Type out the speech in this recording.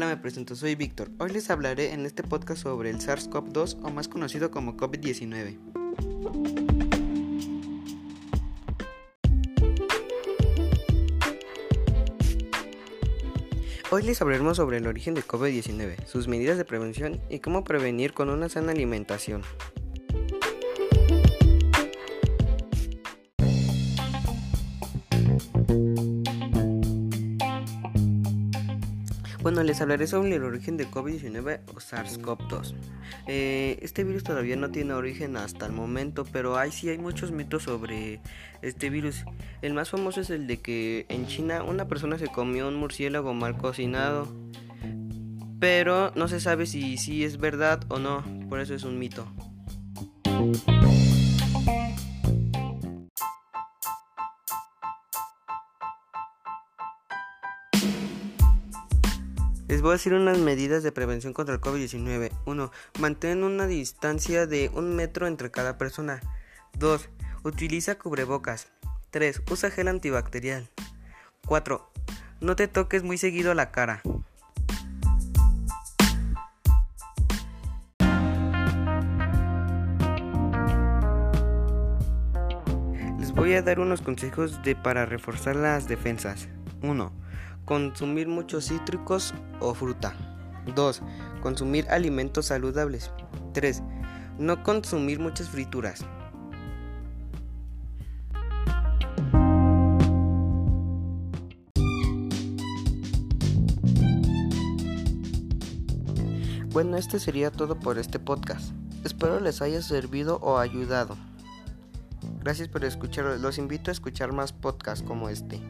Hola, me presento, soy Víctor. Hoy les hablaré en este podcast sobre el SARS-CoV-2 o más conocido como COVID-19. Hoy les hablaremos sobre el origen de COVID-19, sus medidas de prevención y cómo prevenir con una sana alimentación. Bueno, les hablaré sobre el origen de COVID-19 o SARS-CoV-2. Eh, este virus todavía no tiene origen hasta el momento, pero hay sí hay muchos mitos sobre este virus. El más famoso es el de que en China una persona se comió un murciélago mal cocinado, pero no se sabe si, si es verdad o no, por eso es un mito. Les voy a decir unas medidas de prevención contra el COVID-19. 1. Mantén una distancia de un metro entre cada persona. 2. Utiliza cubrebocas. 3. Usa gel antibacterial. 4. No te toques muy seguido la cara. Les voy a dar unos consejos de para reforzar las defensas. 1 Consumir muchos cítricos o fruta. 2. Consumir alimentos saludables. 3. No consumir muchas frituras. Bueno, este sería todo por este podcast. Espero les haya servido o ayudado. Gracias por escuchar. Los invito a escuchar más podcasts como este.